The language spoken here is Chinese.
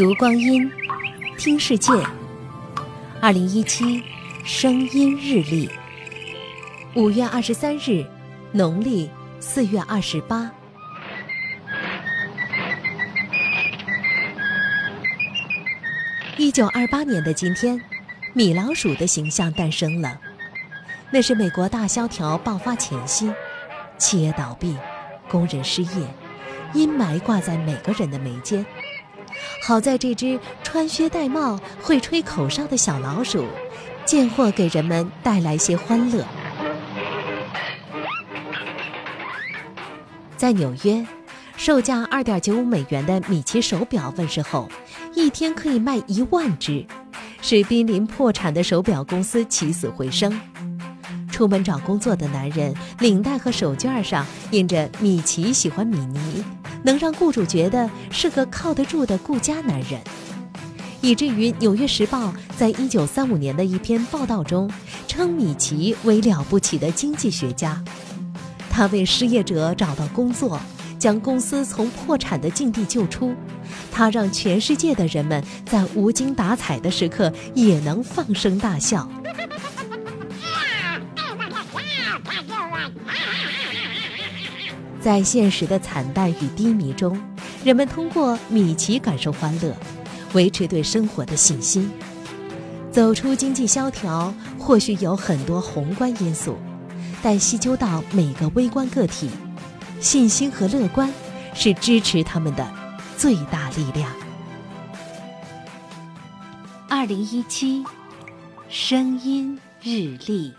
读光阴，听世界。二零一七声音日历，五月二十三日，农历四月二十八。一九二八年的今天，米老鼠的形象诞生了。那是美国大萧条爆发前夕，企业倒闭，工人失业，阴霾挂在每个人的眉间。好在这只穿靴戴帽、会吹口哨的小老鼠，见货给人们带来些欢乐。在纽约，售价二点九五美元的米奇手表问世后，一天可以卖一万只，使濒临破产的手表公司起死回生。出门找工作的男人，领带和手绢上印着“米奇喜欢米妮”，能让雇主觉得是个靠得住的顾家男人，以至于《纽约时报》在一九三五年的一篇报道中称米奇为了不起的经济学家。他为失业者找到工作，将公司从破产的境地救出。他让全世界的人们在无精打采的时刻也能放声大笑。在现实的惨淡与低迷中，人们通过米奇感受欢乐，维持对生活的信心。走出经济萧条，或许有很多宏观因素，但细究到每个微观个体，信心和乐观是支持他们的最大力量。二零一七，声音日历。